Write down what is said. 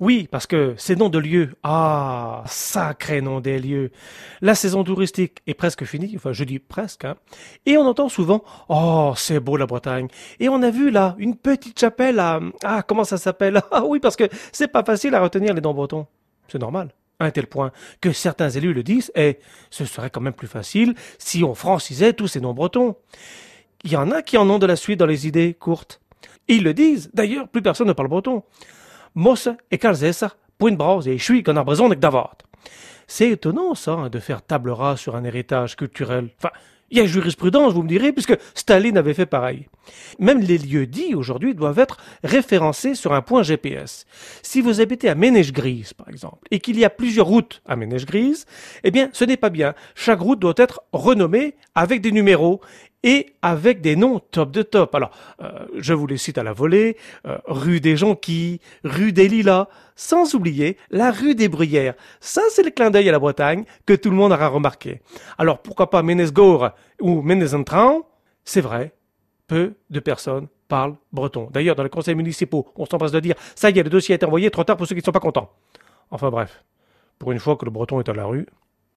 Oui, parce que ces noms de lieux, ah, sacré nom des lieux. La saison touristique est presque finie, enfin je dis presque, hein, et on entend souvent, oh, c'est beau la Bretagne. Et on a vu là une petite chapelle à, ah, comment ça s'appelle? Ah oui, parce que c'est pas facile à retenir les noms bretons. C'est normal. À un tel point que certains élus le disent, et ce serait quand même plus facile si on francisait tous ces noms bretons. Il y en a qui en ont de la suite dans les idées courtes. Ils le disent, d'ailleurs, plus personne ne parle breton. Mosse et Calzessa, Point Brause et Chui qu'on a besoin d'Avart. C'est étonnant, ça, hein, de faire table rase sur un héritage culturel. Enfin, il y a jurisprudence, vous me direz, puisque Staline avait fait pareil. Même les lieux dits aujourd'hui doivent être référencés sur un point GPS. Si vous habitez à Ménèche-Grise, par exemple, et qu'il y a plusieurs routes à Ménèche-Grise, eh bien, ce n'est pas bien. Chaque route doit être renommée avec des numéros et avec des noms top de top. Alors, euh, je vous les cite à la volée, euh, rue des Jonquilles, rue des Lilas, sans oublier la rue des Bruyères. Ça, c'est le clin d'œil à la Bretagne que tout le monde aura remarqué. Alors, pourquoi pas Ménesgore ou Ménésentran C'est vrai, peu de personnes parlent breton. D'ailleurs, dans les conseils municipaux, on s'empresse de dire « ça y est, le dossier a été envoyé, trop tard pour ceux qui ne sont pas contents ». Enfin bref, pour une fois que le breton est à la rue,